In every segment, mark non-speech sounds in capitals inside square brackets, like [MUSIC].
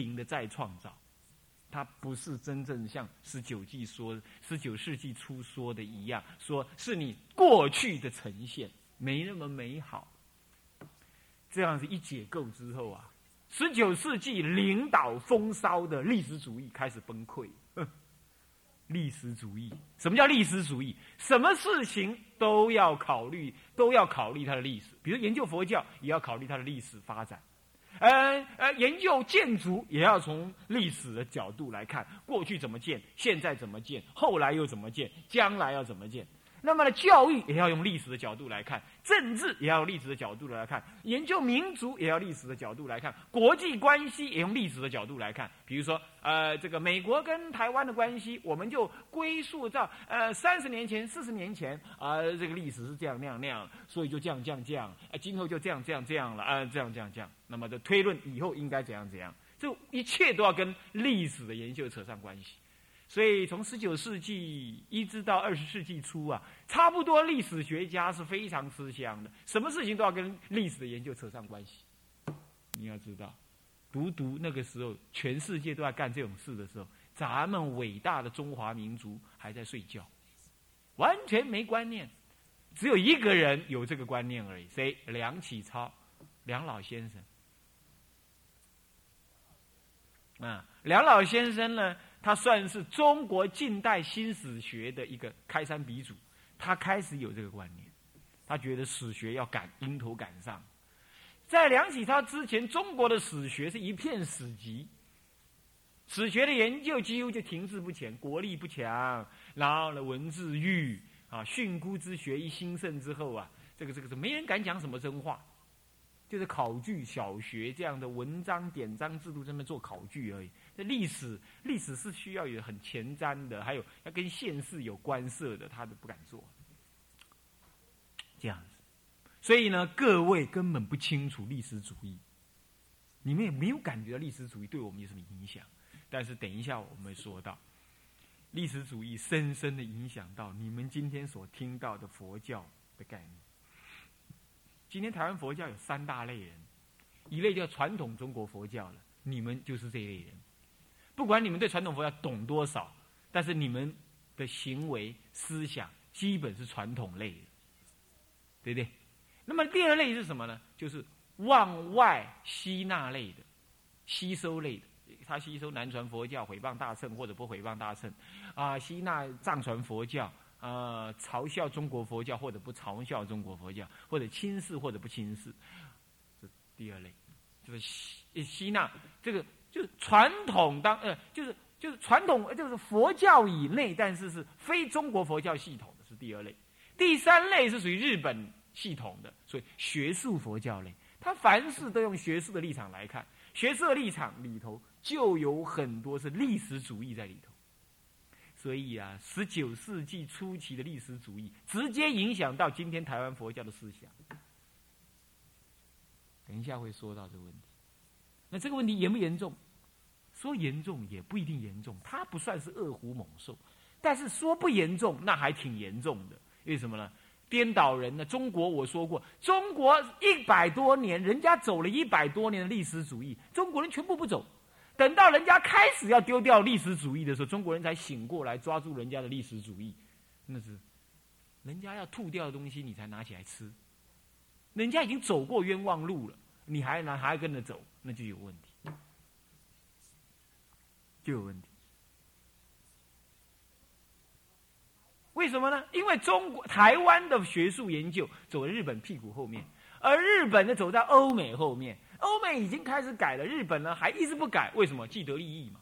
零的再创造，它不是真正像十九纪说、十九世纪初说的一样，说是你过去的呈现，没那么美好。这样子一解构之后啊，十九世纪领导风骚的历史主义开始崩溃。历史主义，什么叫历史主义？什么事情都要考虑，都要考虑它的历史。比如研究佛教，也要考虑它的历史发展。呃呃，研究建筑也要从历史的角度来看，过去怎么建，现在怎么建，后来又怎么建，将来要怎么建。那么呢，教育也要用历史的角度来看，政治也要用历史的角度来看，研究民族也要历史的角度来看，国际关系也用历史的角度来看。比如说，呃，这个美国跟台湾的关系，我们就归宿到呃三十年前、四十年前啊，这个历史是这样那样那样，所以就这样这样这样，啊，今后就这样这样这样了啊，这样这样这样。那么的推论以后应该怎样怎样，这一切都要跟历史的研究扯上关系。所以，从十九世纪一直到二十世纪初啊，差不多历史学家是非常吃香的，什么事情都要跟历史的研究扯上关系。你要知道，独独那个时候，全世界都在干这种事的时候，咱们伟大的中华民族还在睡觉，完全没观念，只有一个人有这个观念而已，谁？梁启超，梁老先生。啊，梁老先生呢？他算是中国近代新史学的一个开山鼻祖，他开始有这个观念，他觉得史学要赶迎头赶上。在梁启超之前，中国的史学是一片死寂，史学的研究几乎就停滞不前，国力不强，然后呢，文字狱啊，训诂之学一兴盛之后啊，这个这个是没人敢讲什么真话，就是考据小学这样的文章典章制度，这么做考据而已。历史历史是需要有很前瞻的，还有要跟现世有关涉的，他都不敢做。这样子，所以呢，各位根本不清楚历史主义，你们也没有感觉到历史主义对我们有什么影响。但是等一下我们说到，历史主义深深的影响到你们今天所听到的佛教的概念。今天台湾佛教有三大类人，一类叫传统中国佛教了，你们就是这一类人。不管你们对传统佛教懂多少，但是你们的行为思想基本是传统类的，对不对？那么第二类是什么呢？就是往外吸纳类的，吸收类的。他吸收南传佛教毁谤大乘或者不毁谤大乘，啊，吸纳藏传佛教，啊，嘲笑中国佛教或者不嘲笑中国佛教，或者轻视或者不轻视，这第二类，就是吸吸纳这个。就是传统当呃，就是就是传统，就是佛教以内，但是是非中国佛教系统的是第二类，第三类是属于日本系统的，所以学术佛教类，它凡事都用学术的立场来看，学术的立场里头就有很多是历史主义在里头，所以啊，十九世纪初期的历史主义直接影响到今天台湾佛教的思想，等一下会说到这个问题。那这个问题严不严重？说严重也不一定严重，它不算是恶虎猛兽，但是说不严重，那还挺严重的。为什么呢？颠倒人呢？中国我说过，中国一百多年，人家走了一百多年的历史主义，中国人全部不走。等到人家开始要丢掉历史主义的时候，中国人才醒过来，抓住人家的历史主义。那是人家要吐掉的东西，你才拿起来吃。人家已经走过冤枉路了，你还拿还跟着走？那就有问题，就有问题。为什么呢？因为中国台湾的学术研究走日本屁股后面，而日本呢走在欧美后面。欧美已经开始改了，日本呢还一直不改。为什么？既得利益嘛。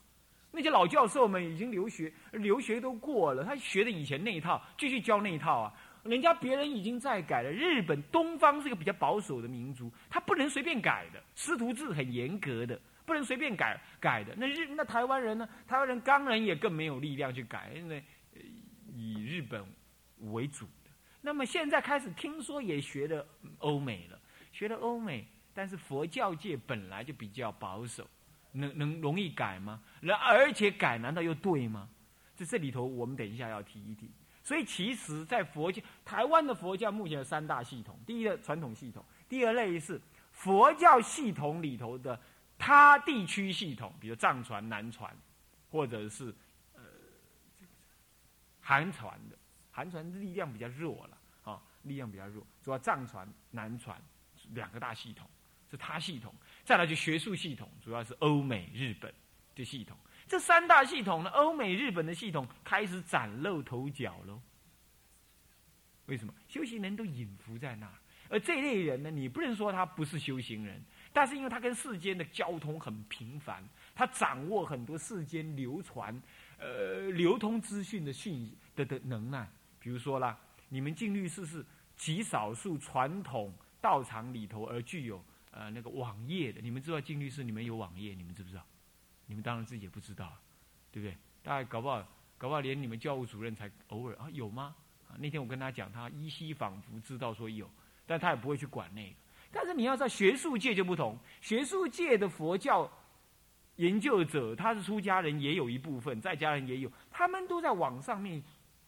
那些老教授们已经留学，留学都过了，他学的以前那一套，继续教那一套啊。人家别人已经在改了，日本东方是个比较保守的民族，他不能随便改的，师徒制很严格的，不能随便改改的。那日那台湾人呢？台湾人当然也更没有力量去改，因为以日本为主的。那么现在开始听说也学的欧美了，学的欧美，但是佛教界本来就比较保守，能能容易改吗？那而且改难道又对吗？在这里头，我们等一下要提一提。所以，其实，在佛教，台湾的佛教目前有三大系统：第一个传统系统，第二类是佛教系统里头的他地区系统，比如藏传、南传，或者是呃韩传的，韩传力量比较弱了，啊，力量比较弱，主要藏传、南传两个大系统是他系统，再来就学术系统，主要是欧美、日本的系统。这三大系统呢，欧美、日本的系统开始崭露头角喽。为什么？修行人都隐伏在那儿，而这类人呢，你不能说他不是修行人，但是因为他跟世间的交通很频繁，他掌握很多世间流传、呃流通资讯的讯的的能耐。比如说啦，你们净律师是极少数传统道场里头而具有呃那个网页的。你们知道净律师你们有网页，你们知不知道？你们当然自己也不知道，对不对？大概搞不好，搞不好连你们教务主任才偶尔啊，有吗？啊，那天我跟他讲，他依稀仿佛知道说有，但他也不会去管那个。但是你要在学术界就不同，学术界的佛教研究者，他是出家人，也有一部分在家人也有，他们都在网上面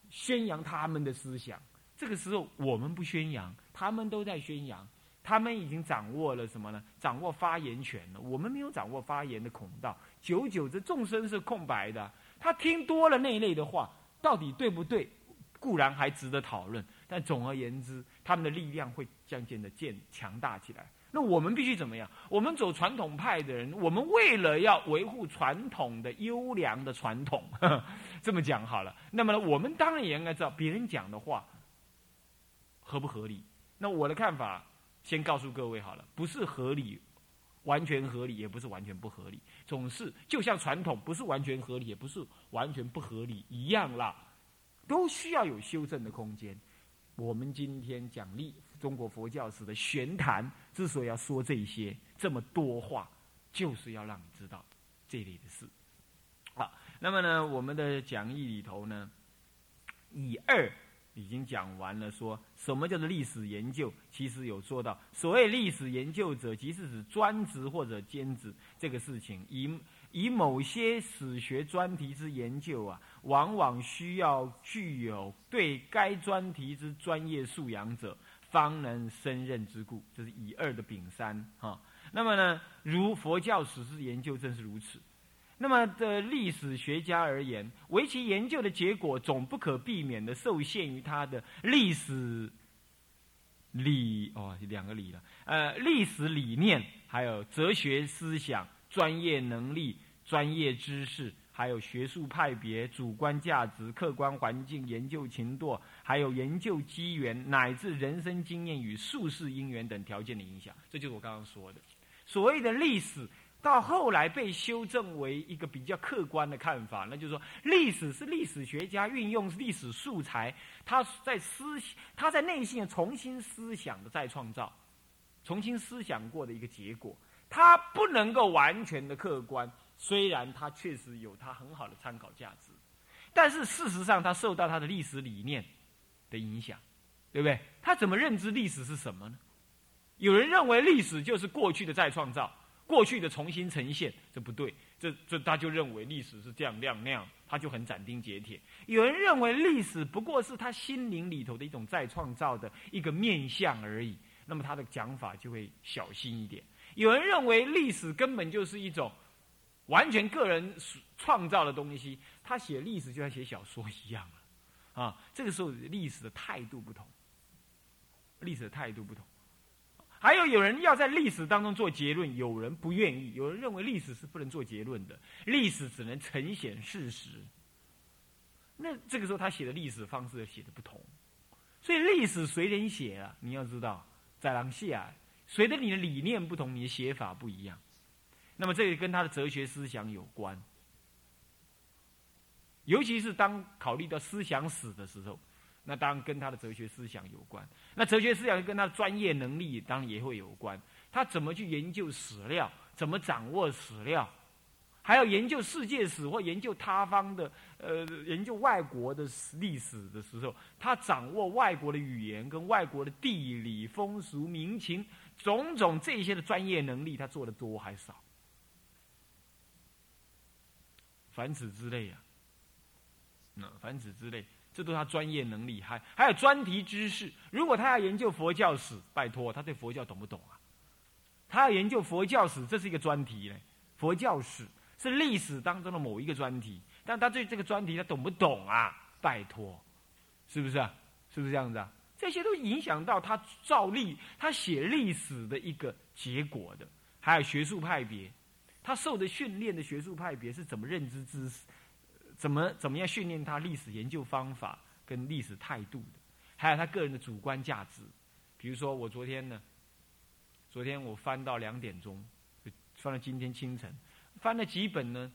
宣扬他们的思想。这个时候我们不宣扬，他们都在宣扬。他们已经掌握了什么呢？掌握发言权了。我们没有掌握发言的孔道，久久这众生是空白的。他听多了那一类的话，到底对不对？固然还值得讨论。但总而言之，他们的力量会渐渐的渐强大起来。那我们必须怎么样？我们走传统派的人，我们为了要维护传统的优良的传统，[LAUGHS] 这么讲好了。那么呢，我们当然也应该知道别人讲的话合不合理。那我的看法。先告诉各位好了，不是合理，完全合理，也不是完全不合理，总是就像传统不是完全合理，也不是完全不合理一样啦，都需要有修正的空间。我们今天讲历中国佛教史的玄谈，之所以要说这些这么多话，就是要让你知道这类的事。好，那么呢，我们的讲义里头呢，以二。已经讲完了，说什么叫做历史研究？其实有说到，所谓历史研究者，即是指专职或者兼职这个事情。以以某些史学专题之研究啊，往往需要具有对该专题之专业素养者，方能胜任之故。这是以二的丙三哈。那么呢，如佛教史之研究正是如此。那么的历史学家而言，围棋研究的结果总不可避免的受限于他的历史理哦，两个理了，呃，历史理念，还有哲学思想、专业能力、专业知识，还有学术派别、主观价值、客观环境、研究情度，还有研究机缘，乃至人生经验与术士因缘等条件的影响。这就是我刚刚说的，所谓的历史。到后来被修正为一个比较客观的看法，那就是说，历史是历史学家运用历史素材，他在思他在内心重新思想的再创造，重新思想过的一个结果，他不能够完全的客观。虽然他确实有他很好的参考价值，但是事实上他受到他的历史理念的影响，对不对？他怎么认知历史是什么呢？有人认为历史就是过去的再创造。过去的重新呈现，这不对，这这他就认为历史是这样那样那样，他就很斩钉截铁。有人认为历史不过是他心灵里头的一种再创造的一个面相而已，那么他的讲法就会小心一点。有人认为历史根本就是一种完全个人创造的东西，他写历史就像写小说一样，啊，这个时候历史的态度不同，历史的态度不同。还有有人要在历史当中做结论，有人不愿意，有人认为历史是不能做结论的，历史只能呈现事实。那这个时候他写的历史方式写的不同，所以历史随人写啊，你要知道，在当下随着你的理念不同，你的写法不一样。那么这个跟他的哲学思想有关，尤其是当考虑到思想史的时候。那当然跟他的哲学思想有关，那哲学思想跟他的专业能力当然也会有关。他怎么去研究史料，怎么掌握史料，还要研究世界史或研究他方的呃研究外国的历史的时候，他掌握外国的语言跟外国的地理风俗民情种种这些的专业能力，他做的多还少？凡此之类啊，那凡此之类。这都是他专业能力，还还有专题知识。如果他要研究佛教史，拜托，他对佛教懂不懂啊？他要研究佛教史，这是一个专题嘞，佛教史是历史当中的某一个专题，但他对这个专题他懂不懂啊？拜托，是不是啊？是不是这样子啊？这些都影响到他造历、他写历史的一个结果的。还有学术派别，他受的训练的学术派别是怎么认知知识，怎么怎么样训练他历史研究方法跟历史态度的？还有他个人的主观价值。比如说，我昨天呢，昨天我翻到两点钟，翻到今天清晨，翻了几本呢？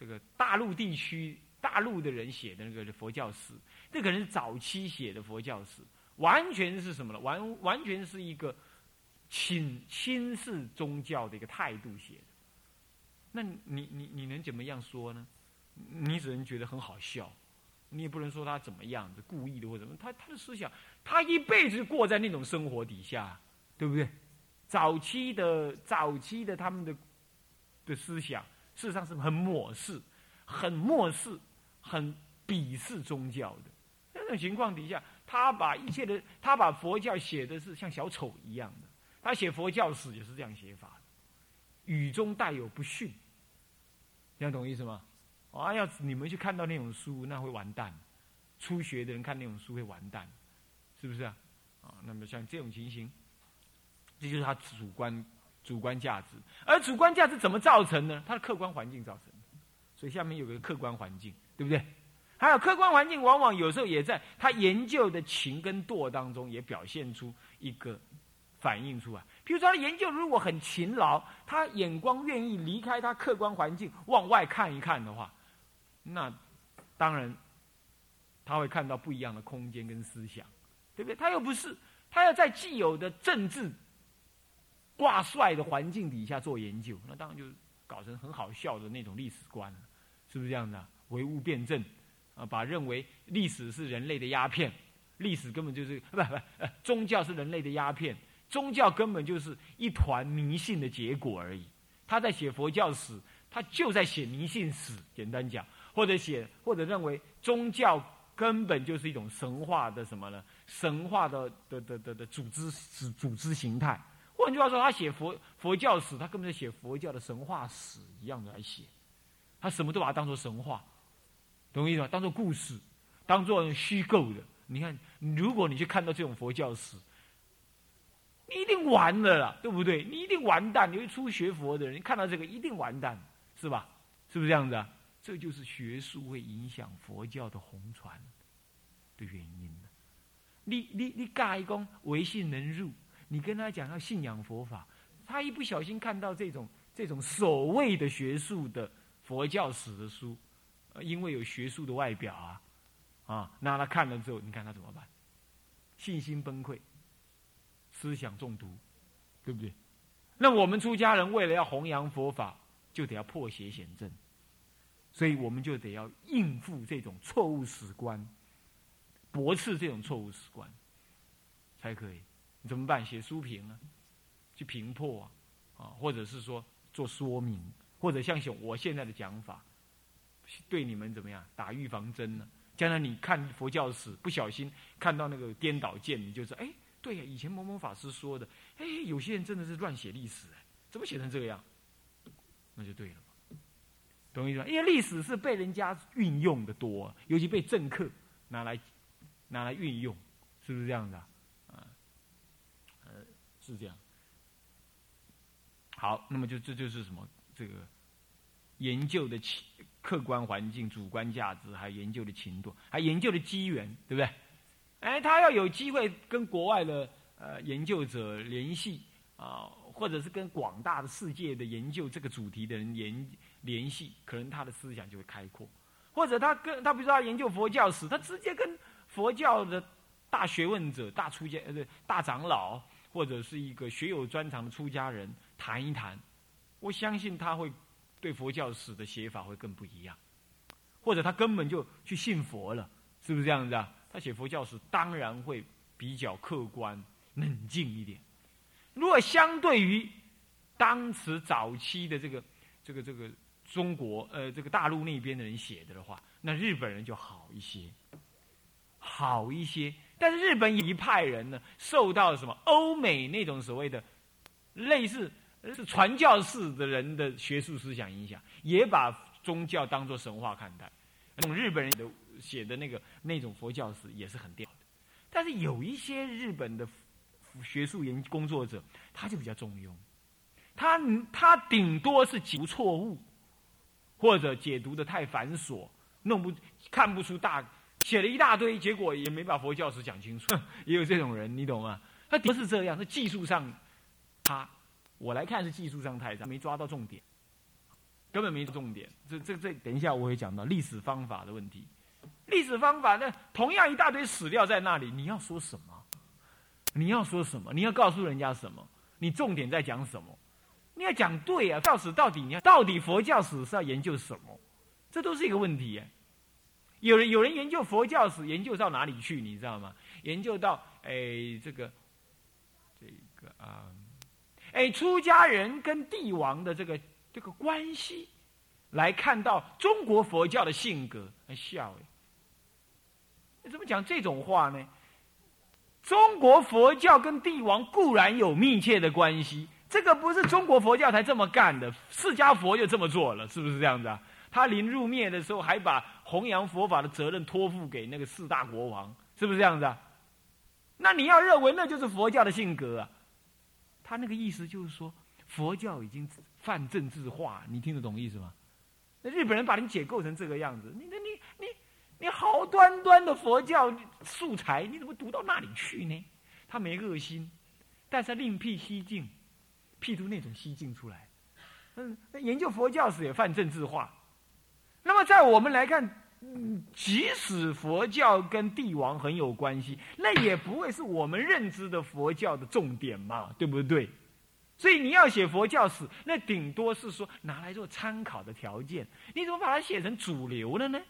这个大陆地区大陆的人写的那个佛教史，这可能是早期写的佛教史。完全是什么呢？完完全是一个轻轻视宗教的一个态度写的。那你你你能怎么样说呢？你只能觉得很好笑，你也不能说他怎么样子故意的或者什么。他他的思想，他一辈子过在那种生活底下，对不对？早期的早期的他们的的思想，事实上是很漠视、很漠视、很鄙视宗教的。那种情况底下。他把一切的，他把佛教写的是像小丑一样的。他写佛教史也是这样写法，语中带有不逊。这样懂意思吗？啊，要你们去看到那种书，那会完蛋。初学的人看那种书会完蛋，是不是啊？啊，那么像这种情形，这就是他主观主观价值。而主观价值怎么造成呢？他的客观环境造成的。所以下面有个客观环境，对不对？还有客观环境，往往有时候也在他研究的情跟惰当中，也表现出一个反映出来。比如说，他研究如果很勤劳，他眼光愿意离开他客观环境，往外看一看的话，那当然他会看到不一样的空间跟思想，对不对？他又不是他要在既有的政治挂帅的环境底下做研究，那当然就搞成很好笑的那种历史观，是不是这样的？唯物辩证。啊，把认为历史是人类的鸦片，历史根本就是 [LAUGHS] 不不，宗教是人类的鸦片，宗教根本就是一团迷信的结果而已。他在写佛教史，他就在写迷信史。简单讲，或者写或者认为宗教根本就是一种神话的什么呢？神话的的的的的组织组组织形态。换句话说，他写佛佛教史，他根本就写佛教的神话史一样的来写，他什么都把它当做神话。懂我意思吗？当做故事，当做虚构的。你看，如果你去看到这种佛教史，你一定完了啦，对不对？你一定完蛋。你会初学佛的人，你看到这个一定完蛋，是吧？是不是这样子啊？这就是学术会影响佛教的红传的原因你你你盖公唯信能入，你跟他讲要信仰佛法，他一不小心看到这种这种所谓的学术的佛教史的书。因为有学术的外表啊，啊，那他看了之后，你看他怎么办？信心崩溃，思想中毒，对不对？那我们出家人为了要弘扬佛法，就得要破邪显正，所以我们就得要应付这种错误史观，驳斥这种错误史观，才可以。你怎么办？写书评啊，去评破啊，啊，或者是说做说明，或者像我现在的讲法。对你们怎么样打预防针呢？将来你看佛教史，不小心看到那个颠倒见，你就说：哎，对呀，以前某某法师说的，哎，有些人真的是乱写历史，哎，怎么写成这个样？那就对了，懂我意思吗？因为历史是被人家运用的多，尤其被政客拿来拿来运用，是不是这样的？啊，呃，是这样。好，那么就这就是什么？这个研究的起。客观环境、主观价值，还有研究的情度，还研究的机缘，对不对？哎，他要有机会跟国外的呃研究者联系啊，或者是跟广大的世界的研究这个主题的人研联系，可能他的思想就会开阔。或者他跟他比如说他研究佛教史，他直接跟佛教的大学问者、大出家呃大长老，或者是一个学有专长的出家人谈一谈，我相信他会。对佛教史的写法会更不一样，或者他根本就去信佛了，是不是这样子啊？他写佛教史当然会比较客观冷静一点。如果相对于当时早期的这个这个这个中国呃这个大陆那边的人写的的话，那日本人就好一些，好一些。但是日本一派人呢，受到什么欧美那种所谓的类似。是传教士的人的学术思想影响，也把宗教当作神话看待。那种日本人的写的那个那种佛教史也是很屌的，但是有一些日本的学术研工作者，他就比较中庸，他他顶多是解读错误，或者解读的太繁琐，弄不看不出大，写了一大堆，结果也没把佛教史讲清楚，[LAUGHS] 也有这种人，你懂吗？他不是这样，是技术上他。我来看是技术上太差，没抓到重点，根本没重点。这、这、这，等一下我会讲到历史方法的问题。历史方法，那同样一大堆史料在那里，你要说什么？你要说什么？你要告诉人家什么？你重点在讲什么？你要讲对啊！教史到底你要到底佛教史是要研究什么？这都是一个问题。有人有人研究佛教史，研究到哪里去？你知道吗？研究到哎，这个这个啊。哎，出家人跟帝王的这个这个关系，来看到中国佛教的性格，还笑哎！怎么讲这种话呢？中国佛教跟帝王固然有密切的关系，这个不是中国佛教才这么干的，释迦佛就这么做了，是不是这样子啊？他临入灭的时候，还把弘扬佛法的责任托付给那个四大国王，是不是这样子啊？那你要认为那就是佛教的性格啊？他那个意思就是说，佛教已经泛政治化，你听得懂意思吗？那日本人把你解构成这个样子，你、你、你、你、你好端端的佛教素材，你怎么读到那里去呢？他没恶心，但是另辟蹊径，辟出那种蹊径出来。嗯，研究佛教史也泛政治化。那么在我们来看。嗯，即使佛教跟帝王很有关系，那也不会是我们认知的佛教的重点嘛，对不对？所以你要写佛教史，那顶多是说拿来做参考的条件。你怎么把它写成主流了呢？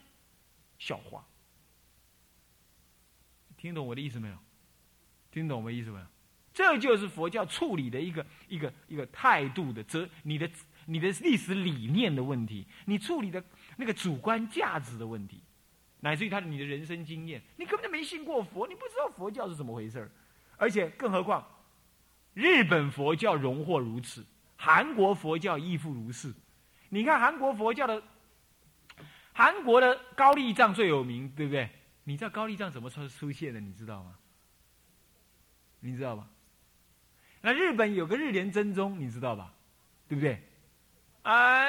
笑话！听懂我的意思没有？听懂我的意思没有？这就是佛教处理的一个一个一个态度的责，你的你的历史理念的问题，你处理的。那个主观价值的问题，乃至于他你的人生经验，你根本就没信过佛，你不知道佛教是怎么回事而且更何况，日本佛教荣获如此，韩国佛教亦复如是。你看韩国佛教的，韩国的高丽藏最有名，对不对？你知道高丽藏怎么出出现的？你知道吗？你知道吧？那日本有个日莲真宗，你知道吧？对不对？啊。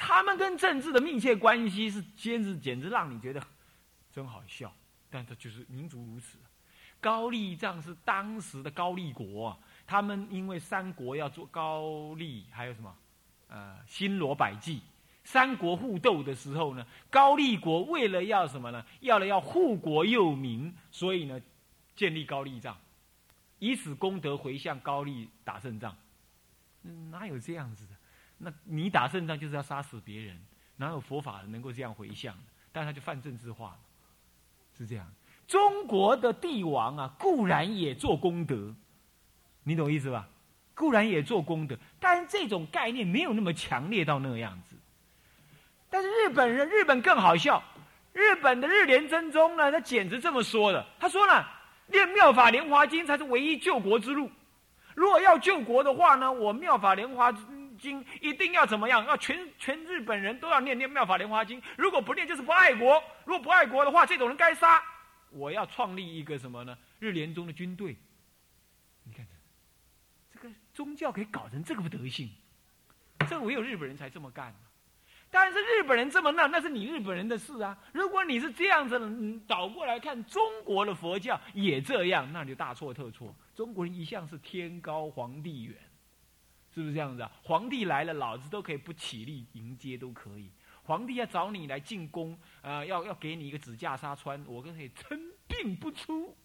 他们跟政治的密切关系是，简直简直让你觉得真好笑。但这就是民族如此。高丽藏是当时的高丽国，他们因为三国要做高丽，还有什么呃新罗百济，三国互斗的时候呢，高丽国为了要什么呢？要了要护国佑民，所以呢建立高丽藏，以此功德回向高丽打胜仗。哪有这样子的？那你打胜仗就是要杀死别人，哪有佛法能够这样回向？但他就犯政治化了，是这样。中国的帝王啊，固然也做功德，你懂意思吧？固然也做功德，但是这种概念没有那么强烈到那个样子。但是日本人，日本更好笑，日本的日莲真宗呢，他简直这么说的。他说呢，念妙法莲华经才是唯一救国之路。如果要救国的话呢，我妙法莲华。经一定要怎么样？要全全日本人都要念念妙法莲华经。如果不念，就是不爱国。如果不爱国的话，这种人该杀。我要创立一个什么呢？日莲宗的军队。你看，这个宗教可以搞成这个德性，这唯有日本人才这么干。但是日本人这么闹，那是你日本人的事啊。如果你是这样子的，倒过来看中国的佛教也这样，那就大错特错。中国人一向是天高皇帝远。是不是这样子啊？皇帝来了，老子都可以不起立迎接，都可以。皇帝要找你来进宫，呃，要要给你一个紫袈裟穿，我可以称病不出，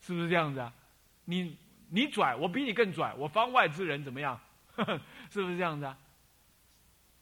是不是这样子啊？你你拽，我比你更拽，我方外之人怎么样？[LAUGHS] 是不是这样子啊？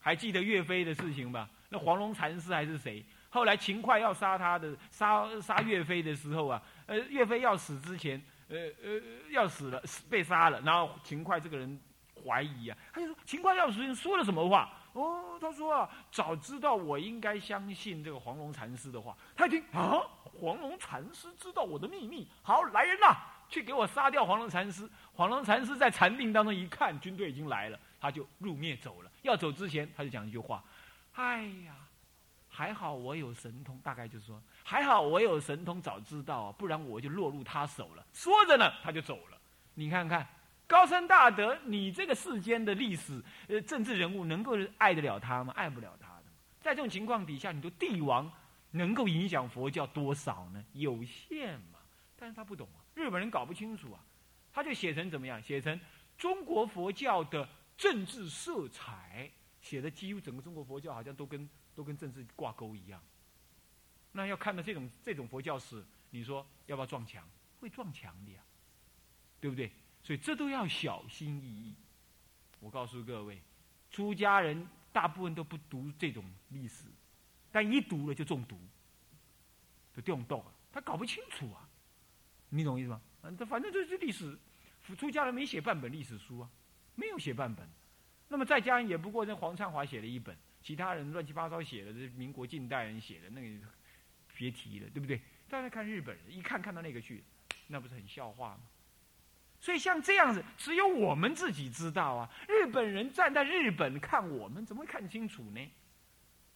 还记得岳飞的事情吧？那黄龙禅师还是谁？后来秦桧要杀他的，杀杀岳飞的时候啊，呃，岳飞要死之前，呃呃，要死了，被杀了，然后秦桧这个人。怀疑啊，他就说：“秦桧要死前说了什么话？哦，他说啊，早知道我应该相信这个黄龙禅师的话。他一听啊，黄龙禅师知道我的秘密，好，来人呐，去给我杀掉黄龙禅师。黄龙禅师在禅定当中一看，军队已经来了，他就入灭走了。要走之前，他就讲一句话：“哎呀，还好我有神通。”大概就是说，还好我有神通，早知道啊，不然我就落入他手了。说着呢，他就走了。你看看，高深大德，你这个世间的历史呃政治人物，能够爱得了他吗？爱不了他的。在这种情况底下，你说帝王能够影响佛教多少呢？有限嘛。但是他不懂啊，日本人搞不清楚啊。他就写成怎么样？写成中国佛教的政治色彩，写的几乎整个中国佛教好像都跟都跟政治挂钩一样。那要看到这种这种佛教史，你说要不要撞墙？会撞墙的呀，对不对？所以这都要小心翼翼。我告诉各位，出家人大部分都不读这种历史，但一读了就中毒，就中毒了。他搞不清楚啊，你懂意思吗？反正这是历史，出家人没写半本历史书啊，没有写半本。那么再加上也不过，那黄灿华写了一本，其他人乱七八糟写的，这民国近代人写的那个，别提了，对不对？大家看日本人，一看看到那个去，那不是很笑话吗？所以像这样子，只有我们自己知道啊。日本人站在日本看我们，怎么会看清楚呢？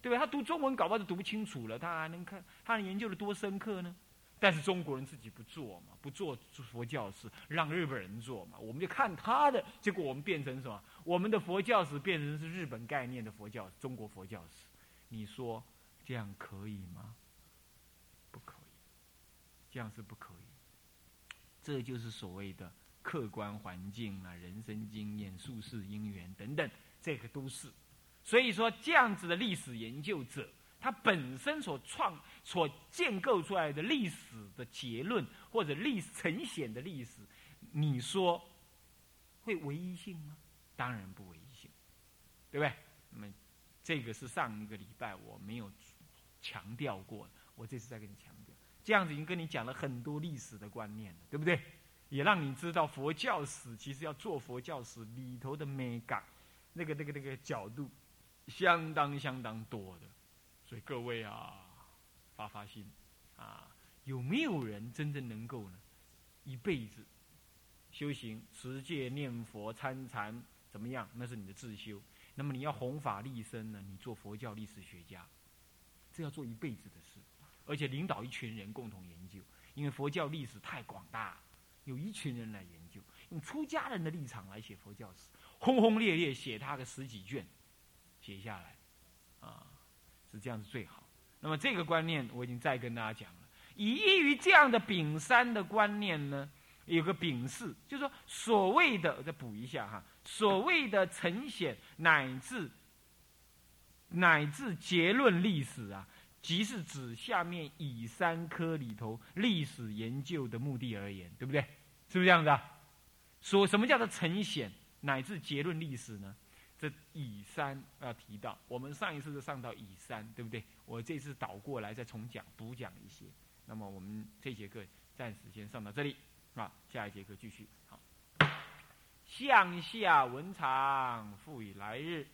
对吧？他读中文搞不好就读不清楚了，他还能看，他研究的多深刻呢？但是中国人自己不做嘛，不做佛教史，让日本人做嘛，我们就看他的，结果我们变成什么？我们的佛教史变成是日本概念的佛教，中国佛教史，你说这样可以吗？不可以，这样是不可以。这就是所谓的客观环境啊，人生经验、术士因缘等等，这个都是。所以说，这样子的历史研究者。他本身所创、所建构出来的历史的结论，或者历史呈现的历史，你说会唯一性吗？当然不唯一性，对不对？那么这个是上一个礼拜我没有强调过的，我这次再跟你强调。这样子已经跟你讲了很多历史的观念了，对不对？也让你知道佛教史其实要做佛教史里头的美感，那个、那个、那个角度相当相当多的。所以各位啊，发发心啊，有没有人真正能够呢？一辈子修行、持戒、念佛、参禅，怎么样？那是你的自修。那么你要弘法立身呢？你做佛教历史学家，这要做一辈子的事，而且领导一群人共同研究。因为佛教历史太广大，有一群人来研究，用出家人的立场来写佛教史，轰轰烈烈写他个十几卷，写下来，啊。是这样子最好。那么这个观念我已经再跟大家讲了。以异于这样的丙三的观念呢，有个丙四，就是说所谓的，我再补一下哈，所谓的呈现乃至乃至结论历史啊，即是指下面乙三科里头历史研究的目的而言，对不对？是不是这样子啊？说什么叫做呈现乃至结论历史呢？这乙三要提到，我们上一次是上到乙三，对不对？我这次倒过来再重讲补讲一些。那么我们这节课暂时先上到这里，啊，下一节课继续。好，向下文长，复以来日。